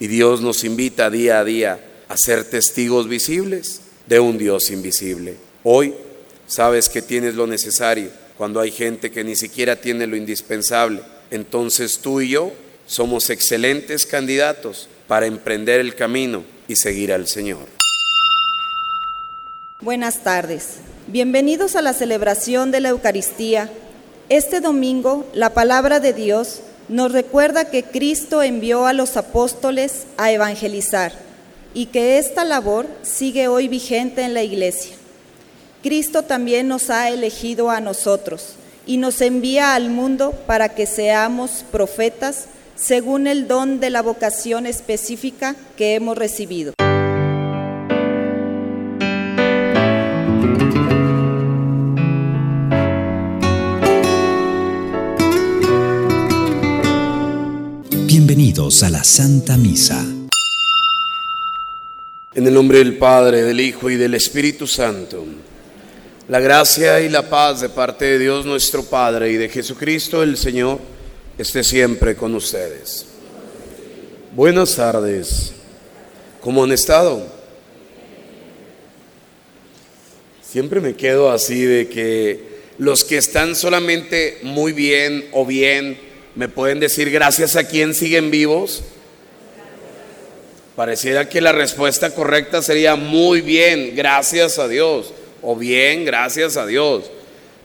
Y Dios nos invita día a día a ser testigos visibles de un Dios invisible. Hoy sabes que tienes lo necesario cuando hay gente que ni siquiera tiene lo indispensable. Entonces tú y yo somos excelentes candidatos para emprender el camino y seguir al Señor. Buenas tardes. Bienvenidos a la celebración de la Eucaristía. Este domingo la palabra de Dios nos recuerda que Cristo envió a los apóstoles a evangelizar y que esta labor sigue hoy vigente en la iglesia. Cristo también nos ha elegido a nosotros y nos envía al mundo para que seamos profetas según el don de la vocación específica que hemos recibido. A la Santa Misa. En el nombre del Padre, del Hijo y del Espíritu Santo, la gracia y la paz de parte de Dios nuestro Padre y de Jesucristo el Señor esté siempre con ustedes. Buenas tardes. ¿Cómo han estado? Siempre me quedo así de que los que están solamente muy bien o bien, ¿me pueden decir gracias a quién siguen vivos? Pareciera que la respuesta correcta sería muy bien, gracias a Dios, o bien, gracias a Dios.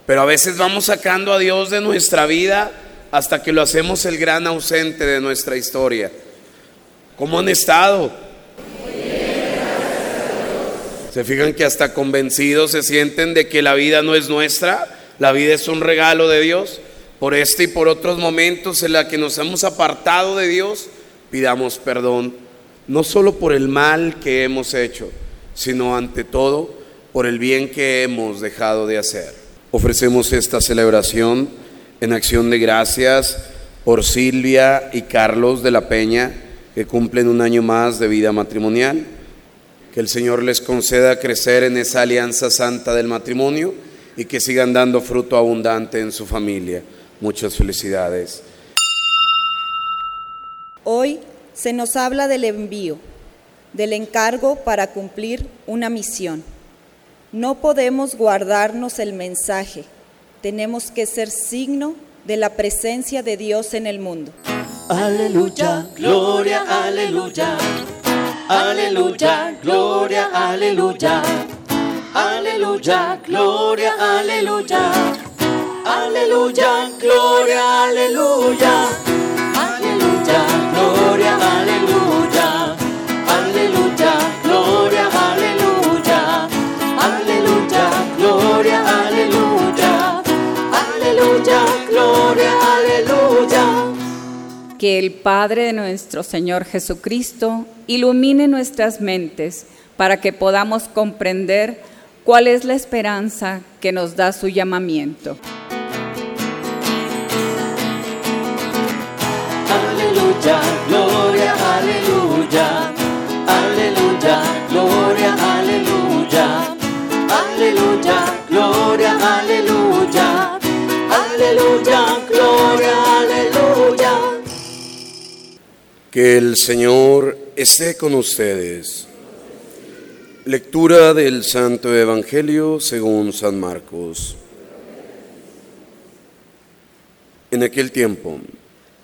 Pero a veces vamos sacando a Dios de nuestra vida hasta que lo hacemos el gran ausente de nuestra historia. ¿Cómo han estado? ¿Se fijan que hasta convencidos se sienten de que la vida no es nuestra? La vida es un regalo de Dios. Por este y por otros momentos en la que nos hemos apartado de Dios, pidamos perdón, no solo por el mal que hemos hecho, sino ante todo por el bien que hemos dejado de hacer. Ofrecemos esta celebración en acción de gracias por Silvia y Carlos de la Peña, que cumplen un año más de vida matrimonial. Que el Señor les conceda crecer en esa alianza santa del matrimonio y que sigan dando fruto abundante en su familia. Muchas felicidades. Hoy se nos habla del envío, del encargo para cumplir una misión. No podemos guardarnos el mensaje, tenemos que ser signo de la presencia de Dios en el mundo. Aleluya, gloria, aleluya. Aleluya, gloria, aleluya. Aleluya, gloria, aleluya. Aleluya, gloria, aleluya. Aleluya, gloria, aleluya. Aleluya, gloria, aleluya. Aleluya, gloria, aleluya. Aleluya, gloria, aleluya. Que el Padre de nuestro Señor Jesucristo ilumine nuestras mentes para que podamos comprender cuál es la esperanza que nos da su llamamiento. Gloria, aleluya. Aleluya, gloria, aleluya. Aleluya, gloria, aleluya. Aleluya, gloria, aleluya. Que el Señor esté con ustedes. Lectura del Santo Evangelio según San Marcos. En aquel tiempo,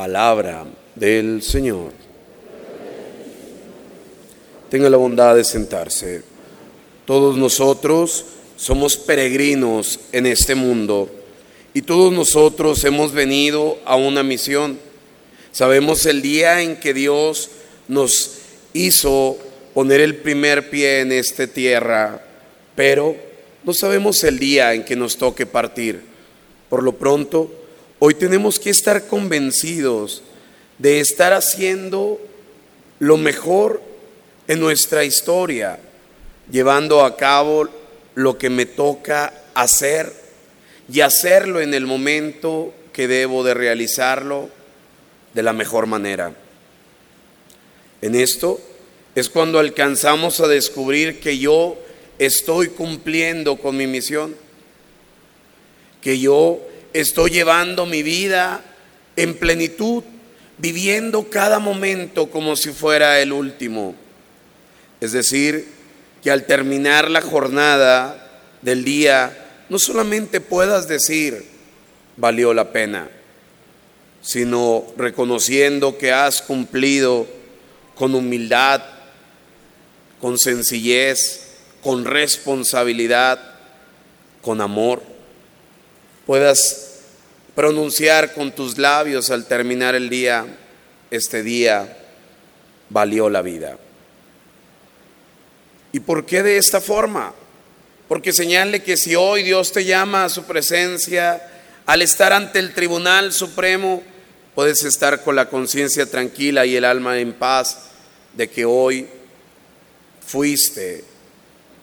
Palabra del Señor. tenga la bondad de sentarse. Todos nosotros somos peregrinos en este mundo y todos nosotros hemos venido a una misión. Sabemos el día en que Dios nos hizo poner el primer pie en esta tierra, pero no sabemos el día en que nos toque partir. Por lo pronto, hoy tenemos que estar convencidos de estar haciendo lo mejor en nuestra historia, llevando a cabo lo que me toca hacer y hacerlo en el momento que debo de realizarlo de la mejor manera. En esto es cuando alcanzamos a descubrir que yo estoy cumpliendo con mi misión, que yo estoy llevando mi vida en plenitud, viviendo cada momento como si fuera el último. Es decir, que al terminar la jornada del día, no solamente puedas decir, valió la pena, sino reconociendo que has cumplido con humildad, con sencillez, con responsabilidad, con amor, puedas pronunciar con tus labios al terminar el día, este día valió la vida. ¿Y por qué de esta forma? Porque señale que si hoy Dios te llama a su presencia, al estar ante el Tribunal Supremo, puedes estar con la conciencia tranquila y el alma en paz de que hoy fuiste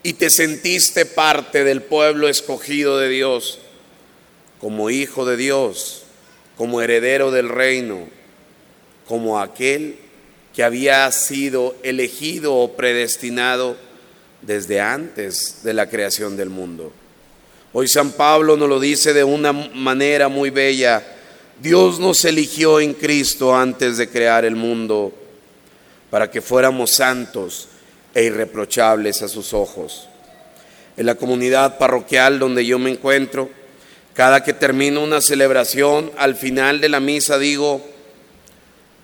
y te sentiste parte del pueblo escogido de Dios, como hijo de Dios, como heredero del reino, como aquel que había sido elegido o predestinado desde antes de la creación del mundo. Hoy San Pablo nos lo dice de una manera muy bella. Dios nos eligió en Cristo antes de crear el mundo para que fuéramos santos e irreprochables a sus ojos. En la comunidad parroquial donde yo me encuentro, cada que termino una celebración, al final de la misa digo,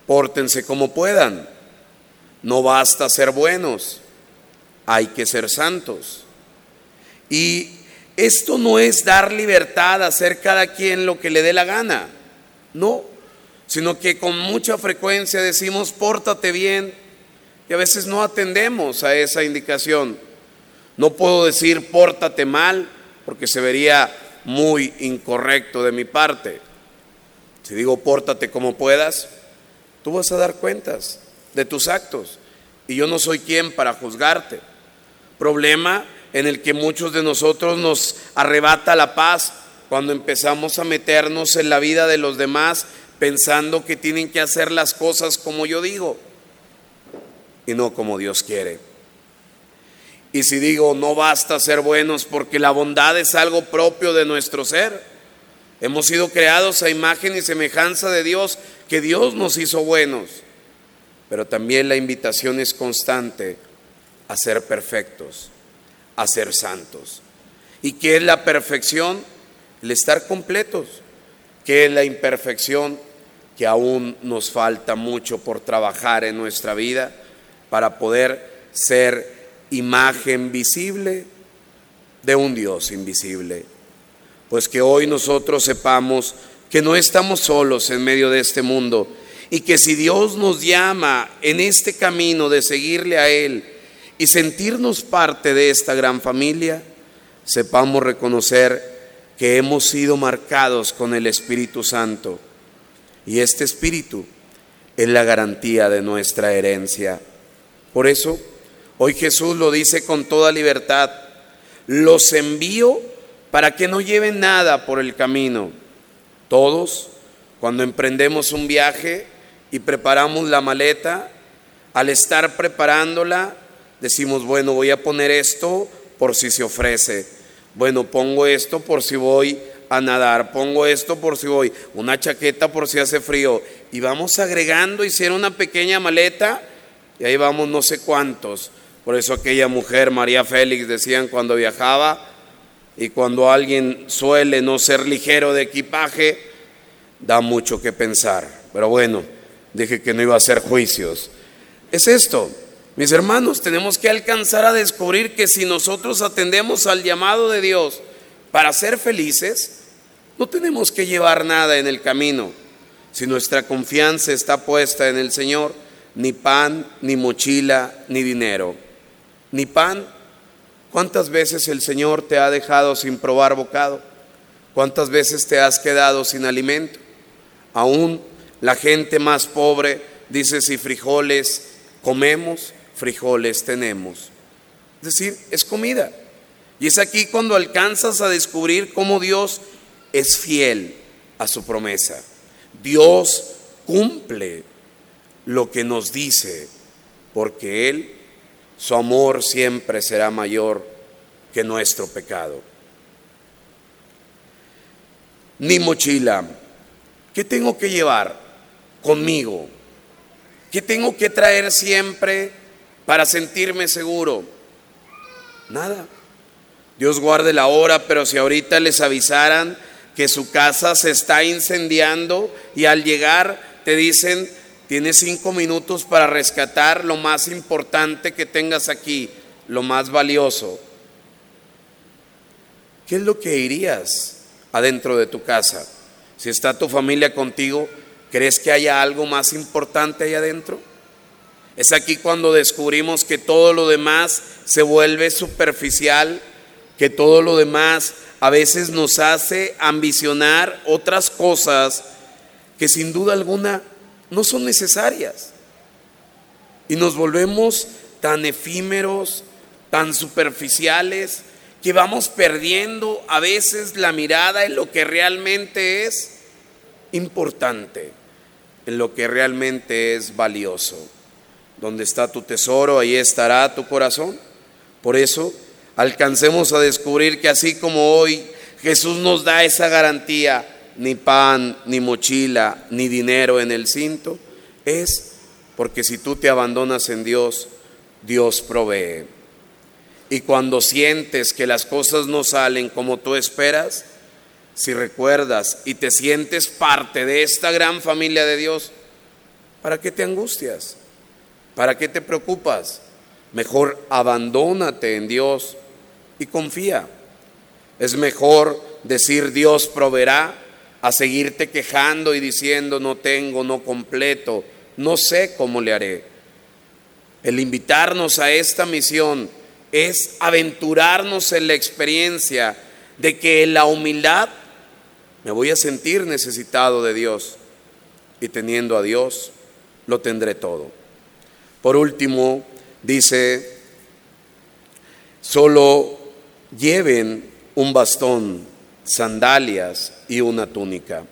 pórtense como puedan, no basta ser buenos, hay que ser santos. Y esto no es dar libertad a hacer cada quien lo que le dé la gana, no, sino que con mucha frecuencia decimos, pórtate bien, y a veces no atendemos a esa indicación. No puedo decir pórtate mal porque se vería muy incorrecto de mi parte. Si digo pórtate como puedas, tú vas a dar cuentas de tus actos y yo no soy quien para juzgarte. Problema en el que muchos de nosotros nos arrebata la paz cuando empezamos a meternos en la vida de los demás pensando que tienen que hacer las cosas como yo digo y no como Dios quiere. Y si digo, no basta ser buenos porque la bondad es algo propio de nuestro ser. Hemos sido creados a imagen y semejanza de Dios, que Dios nos hizo buenos. Pero también la invitación es constante a ser perfectos, a ser santos. ¿Y qué es la perfección? El estar completos. ¿Qué es la imperfección? Que aún nos falta mucho por trabajar en nuestra vida para poder ser imagen visible de un Dios invisible. Pues que hoy nosotros sepamos que no estamos solos en medio de este mundo y que si Dios nos llama en este camino de seguirle a Él y sentirnos parte de esta gran familia, sepamos reconocer que hemos sido marcados con el Espíritu Santo y este Espíritu es la garantía de nuestra herencia. Por eso, hoy Jesús lo dice con toda libertad, los envío para que no lleven nada por el camino. Todos, cuando emprendemos un viaje y preparamos la maleta, al estar preparándola, decimos, bueno, voy a poner esto por si se ofrece. Bueno, pongo esto por si voy a nadar, pongo esto por si voy, una chaqueta por si hace frío. Y vamos agregando, hicieron una pequeña maleta y ahí vamos no sé cuántos. Por eso aquella mujer, María Félix, decían cuando viajaba, y cuando alguien suele no ser ligero de equipaje, da mucho que pensar. Pero bueno, dije que no iba a hacer juicios. Es esto, Mis hermanos, tenemos que alcanzar a descubrir que si nosotros atendemos al llamado de Dios para ser felices, no tenemos que llevar nada en el camino. Si nuestra confianza está puesta en el Señor, ni pan, ni mochila, ni dinero. Ni pan. ¿Cuántas veces el Señor te ha dejado sin probar bocado? ¿Cuántas veces te has quedado sin alimento? Aún la gente más pobre dice si frijoles comemos, frijoles tenemos. Es decir, es comida. Y es aquí cuando alcanzas a descubrir cómo Dios es fiel a su promesa. Dios cumple lo que nos dice, porque Él, su amor siempre será mayor que nuestro pecado. Ni mochila. ¿Qué tengo que llevar conmigo? ¿Qué tengo que traer siempre para sentirme seguro? Nada. Dios guarde la hora, pero si ahorita les avisaran que su casa se está incendiando y al llegar te dicen, tienes cinco minutos para rescatar lo más importante que tengas aquí, lo más valioso. ¿Qué es lo que irías adentro de tu casa? Si está tu familia contigo, ¿crees que haya algo más importante ahí adentro? Es aquí cuando descubrimos que todo lo demás se vuelve superficial, que todo lo demás a veces nos hace ambicionar otras cosas que sin duda alguna no son necesarias. Y nos volvemos tan efímeros, tan superficiales, que vamos perdiendo a veces la mirada en lo que realmente es importante, en lo que realmente es valioso. Donde está tu tesoro, ahí estará tu corazón. Por eso, alcancemos a descubrir que así como hoy Jesús nos da esa garantía, ni pan, ni mochila, ni dinero en el cinto, es porque si tú te abandonas en Dios, Dios provee. Y cuando sientes que las cosas no salen como tú esperas, si recuerdas y te sientes parte de esta gran familia de Dios, ¿para qué te angustias? ¿Para qué te preocupas? Mejor abandónate en Dios y confía. Es mejor decir Dios proveerá a seguirte quejando y diciendo no tengo, no completo, no sé cómo le haré. El invitarnos a esta misión es aventurarnos en la experiencia de que en la humildad me voy a sentir necesitado de Dios y teniendo a Dios lo tendré todo. Por último, dice, solo lleven un bastón, sandalias y una túnica.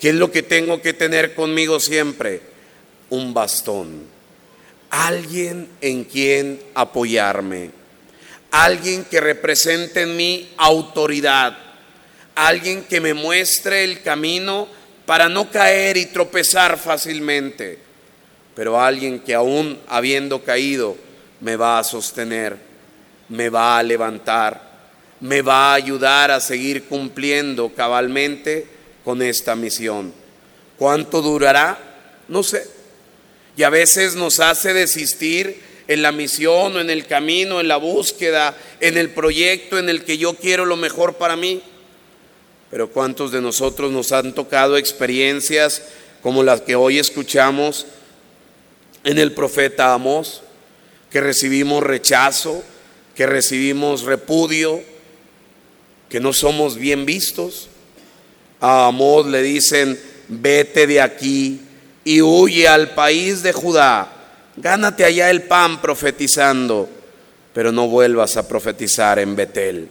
¿Qué es lo que tengo que tener conmigo siempre? Un bastón. Alguien en quien apoyarme. Alguien que represente en mí autoridad. Alguien que me muestre el camino para no caer y tropezar fácilmente pero alguien que aún habiendo caído me va a sostener, me va a levantar, me va a ayudar a seguir cumpliendo cabalmente con esta misión. ¿Cuánto durará? No sé. Y a veces nos hace desistir en la misión o en el camino, en la búsqueda, en el proyecto en el que yo quiero lo mejor para mí. Pero ¿cuántos de nosotros nos han tocado experiencias como las que hoy escuchamos en el profeta Amós, que recibimos rechazo, que recibimos repudio, que no somos bien vistos. A Amós le dicen, vete de aquí y huye al país de Judá, gánate allá el pan profetizando, pero no vuelvas a profetizar en Betel.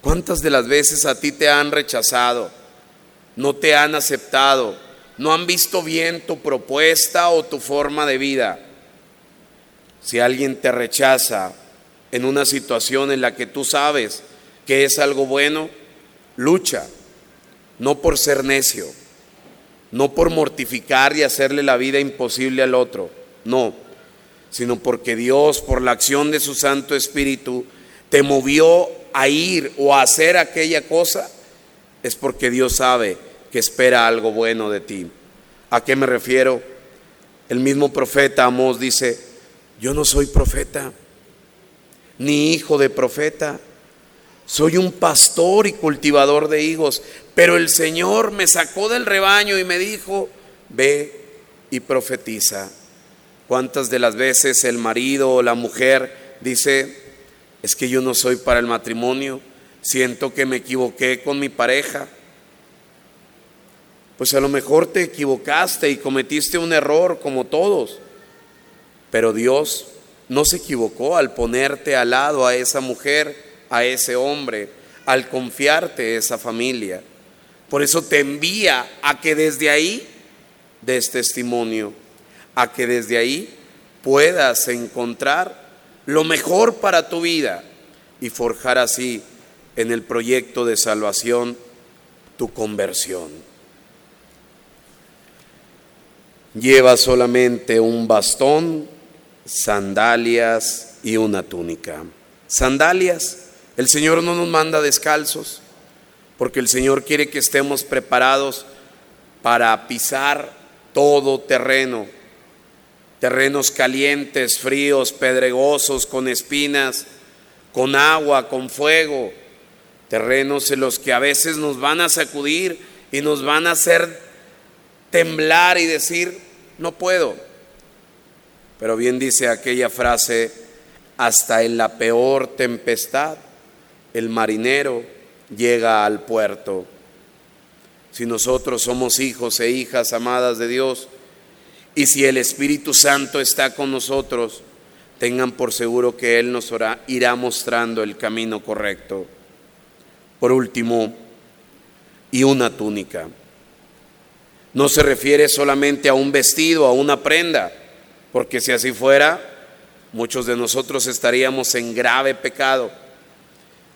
¿Cuántas de las veces a ti te han rechazado? No te han aceptado no han visto bien tu propuesta o tu forma de vida. Si alguien te rechaza en una situación en la que tú sabes que es algo bueno, lucha, no por ser necio, no por mortificar y hacerle la vida imposible al otro, no, sino porque Dios, por la acción de su Santo Espíritu, te movió a ir o a hacer aquella cosa, es porque Dios sabe que espera algo bueno de ti. ¿A qué me refiero? El mismo profeta Amós dice, yo no soy profeta, ni hijo de profeta. Soy un pastor y cultivador de higos, pero el Señor me sacó del rebaño y me dijo, ve y profetiza. ¿Cuántas de las veces el marido o la mujer dice, es que yo no soy para el matrimonio, siento que me equivoqué con mi pareja? Pues a lo mejor te equivocaste y cometiste un error como todos, pero Dios no se equivocó al ponerte al lado a esa mujer, a ese hombre, al confiarte esa familia. Por eso te envía a que desde ahí des testimonio, a que desde ahí puedas encontrar lo mejor para tu vida y forjar así en el proyecto de salvación tu conversión. Lleva solamente un bastón, sandalias y una túnica. Sandalias, el Señor no nos manda descalzos, porque el Señor quiere que estemos preparados para pisar todo terreno, terrenos calientes, fríos, pedregosos, con espinas, con agua, con fuego, terrenos en los que a veces nos van a sacudir y nos van a hacer temblar y decir, no puedo. Pero bien dice aquella frase, hasta en la peor tempestad el marinero llega al puerto. Si nosotros somos hijos e hijas amadas de Dios, y si el Espíritu Santo está con nosotros, tengan por seguro que Él nos irá mostrando el camino correcto. Por último, y una túnica. No se refiere solamente a un vestido, a una prenda, porque si así fuera, muchos de nosotros estaríamos en grave pecado.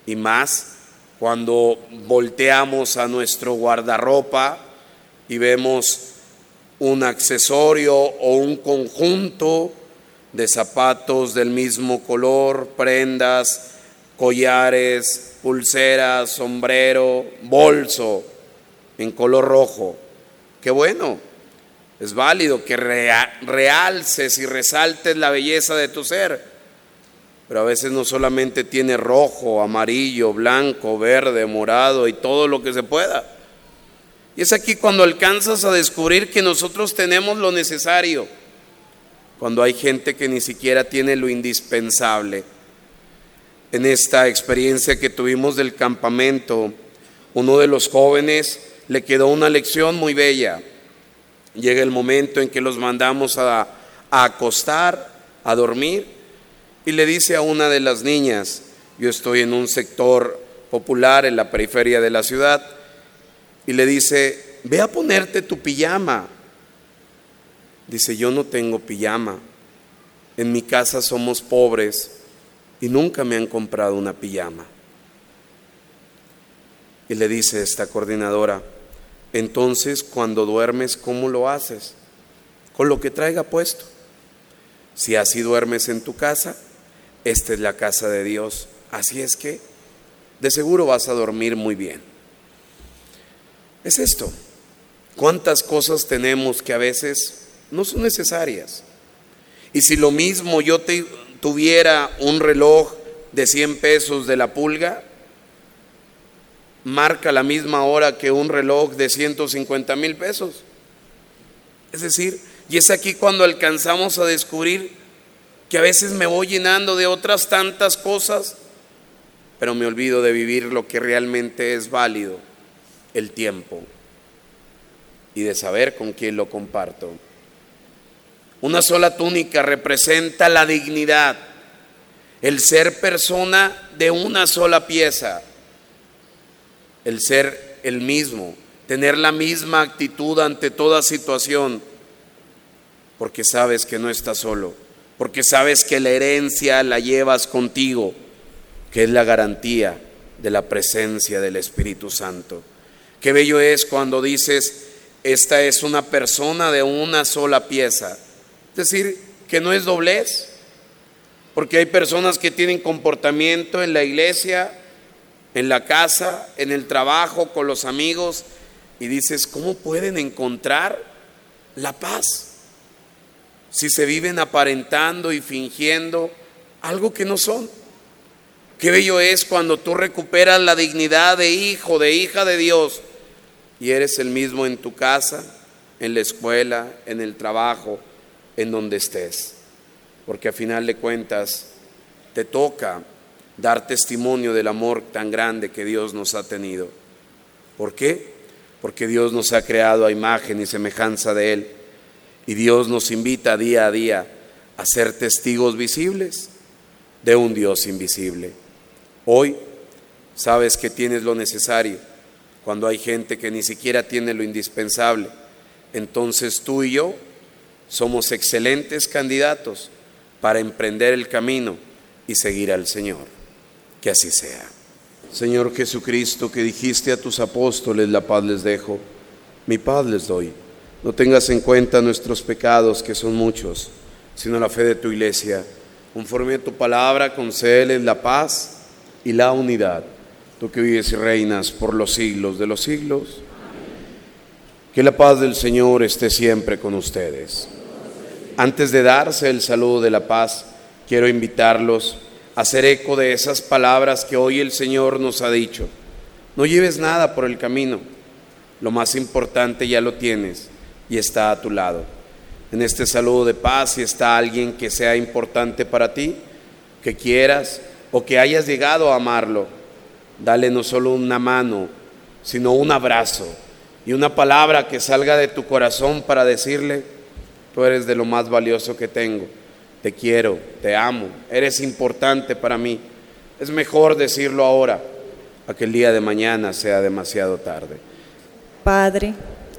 Y más cuando volteamos a nuestro guardarropa y vemos un accesorio o un conjunto de zapatos del mismo color, prendas, collares, pulseras, sombrero, bolso en color rojo. Qué bueno, es válido que realces y resaltes la belleza de tu ser, pero a veces no solamente tiene rojo, amarillo, blanco, verde, morado y todo lo que se pueda. Y es aquí cuando alcanzas a descubrir que nosotros tenemos lo necesario, cuando hay gente que ni siquiera tiene lo indispensable. En esta experiencia que tuvimos del campamento, uno de los jóvenes le quedó una lección muy bella. Llega el momento en que los mandamos a, a acostar, a dormir, y le dice a una de las niñas, yo estoy en un sector popular en la periferia de la ciudad, y le dice, ve a ponerte tu pijama. Dice, yo no tengo pijama. En mi casa somos pobres y nunca me han comprado una pijama. Y le dice esta coordinadora, entonces cuando duermes, ¿cómo lo haces? Con lo que traiga puesto. Si así duermes en tu casa, esta es la casa de Dios. Así es que de seguro vas a dormir muy bien es esto. ¿Cuántas cosas tenemos que a veces no son necesarias? Y si lo mismo yo tuviera un reloj de 100 pesos de la pulga, marca la misma hora que un reloj de 150 mil pesos. Es decir, y es aquí cuando alcanzamos a descubrir que a veces me voy llenando de otras tantas cosas, pero me olvido de vivir lo que realmente es válido el tiempo y de saber con quién lo comparto. Una sola túnica representa la dignidad, el ser persona de una sola pieza, el ser el mismo, tener la misma actitud ante toda situación, porque sabes que no estás solo, porque sabes que la herencia la llevas contigo, que es la garantía de la presencia del Espíritu Santo. Qué bello es cuando dices, esta es una persona de una sola pieza. Es decir, que no es doblez, porque hay personas que tienen comportamiento en la iglesia, en la casa, en el trabajo, con los amigos, y dices, ¿cómo pueden encontrar la paz? Si se viven aparentando y fingiendo algo que no son. Qué bello es cuando tú recuperas la dignidad de hijo, de hija de Dios y eres el mismo en tu casa, en la escuela, en el trabajo, en donde estés. Porque a final de cuentas te toca dar testimonio del amor tan grande que Dios nos ha tenido. ¿Por qué? Porque Dios nos ha creado a imagen y semejanza de Él. Y Dios nos invita día a día a ser testigos visibles de un Dios invisible. Hoy sabes que tienes lo necesario cuando hay gente que ni siquiera tiene lo indispensable. Entonces tú y yo somos excelentes candidatos para emprender el camino y seguir al Señor. Que así sea. Señor Jesucristo, que dijiste a tus apóstoles, la paz les dejo, mi paz les doy. No tengas en cuenta nuestros pecados, que son muchos, sino la fe de tu iglesia. Conforme a tu palabra, concédeles la paz y la unidad. Tú que vives y reinas por los siglos de los siglos. Que la paz del Señor esté siempre con ustedes. Antes de darse el saludo de la paz, quiero invitarlos a hacer eco de esas palabras que hoy el Señor nos ha dicho. No lleves nada por el camino. Lo más importante ya lo tienes y está a tu lado. En este saludo de paz, si está alguien que sea importante para ti, que quieras o que hayas llegado a amarlo, dale no solo una mano, sino un abrazo y una palabra que salga de tu corazón para decirle, tú eres de lo más valioso que tengo, te quiero, te amo, eres importante para mí. Es mejor decirlo ahora, a que el día de mañana sea demasiado tarde. Padre,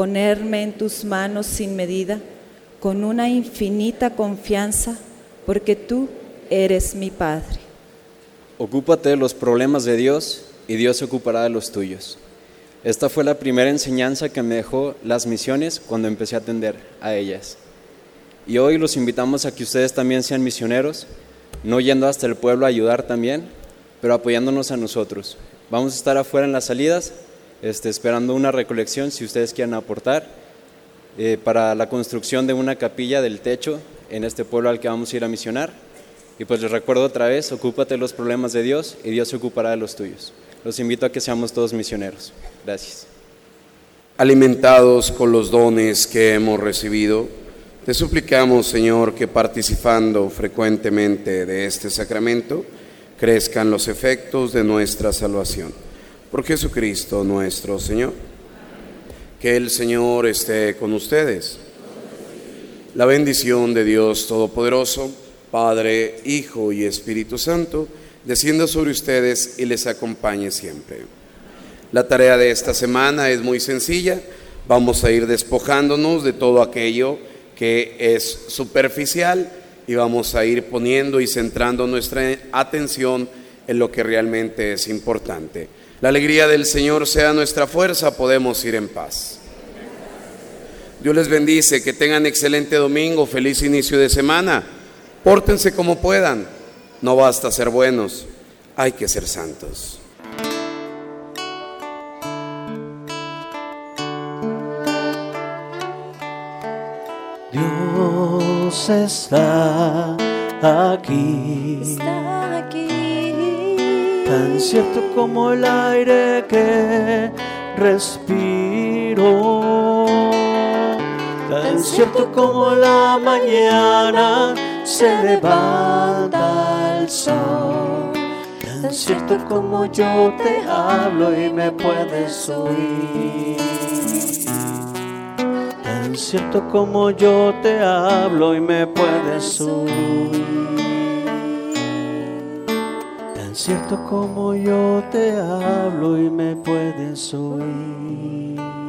ponerme en tus manos sin medida, con una infinita confianza, porque tú eres mi Padre. Ocúpate de los problemas de Dios y Dios se ocupará de los tuyos. Esta fue la primera enseñanza que me dejó las misiones cuando empecé a atender a ellas. Y hoy los invitamos a que ustedes también sean misioneros, no yendo hasta el pueblo a ayudar también, pero apoyándonos a nosotros. Vamos a estar afuera en las salidas, este, esperando una recolección, si ustedes quieren aportar, eh, para la construcción de una capilla del techo en este pueblo al que vamos a ir a misionar. Y pues les recuerdo otra vez, ocúpate de los problemas de Dios y Dios se ocupará de los tuyos. Los invito a que seamos todos misioneros. Gracias. Alimentados con los dones que hemos recibido, te suplicamos, Señor, que participando frecuentemente de este sacramento, crezcan los efectos de nuestra salvación por Jesucristo nuestro Señor. Que el Señor esté con ustedes. La bendición de Dios Todopoderoso, Padre, Hijo y Espíritu Santo, descienda sobre ustedes y les acompañe siempre. La tarea de esta semana es muy sencilla. Vamos a ir despojándonos de todo aquello que es superficial y vamos a ir poniendo y centrando nuestra atención en lo que realmente es importante. La alegría del Señor sea nuestra fuerza, podemos ir en paz. Dios les bendice, que tengan excelente domingo, feliz inicio de semana. Pórtense como puedan, no basta ser buenos, hay que ser santos. Dios está aquí. Está aquí. Tan cierto como el aire que respiro, tan cierto como la mañana se levanta el sol, tan cierto como yo te hablo y me puedes oír. Tan cierto como yo te hablo y me puedes oír. Tan cierto como yo te hablo y me puedes oír.